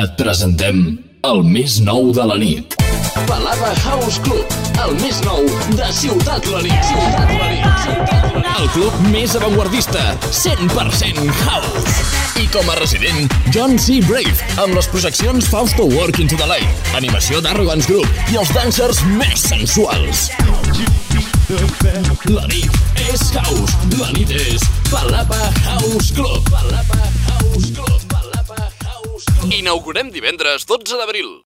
Et presentem el més nou de la nit. Palava House Club, el més nou de Ciutat la nit. Ciutat la nit. El club més avantguardista, 100% house. I com a resident, John C. Brave, amb les projeccions Fausto Work into the Light, animació d'Arrogance Group i els dancers més sensuals. La nit és house, la nit és Palapa House Club. Palapa Inaugurem divendres 12 d'abril.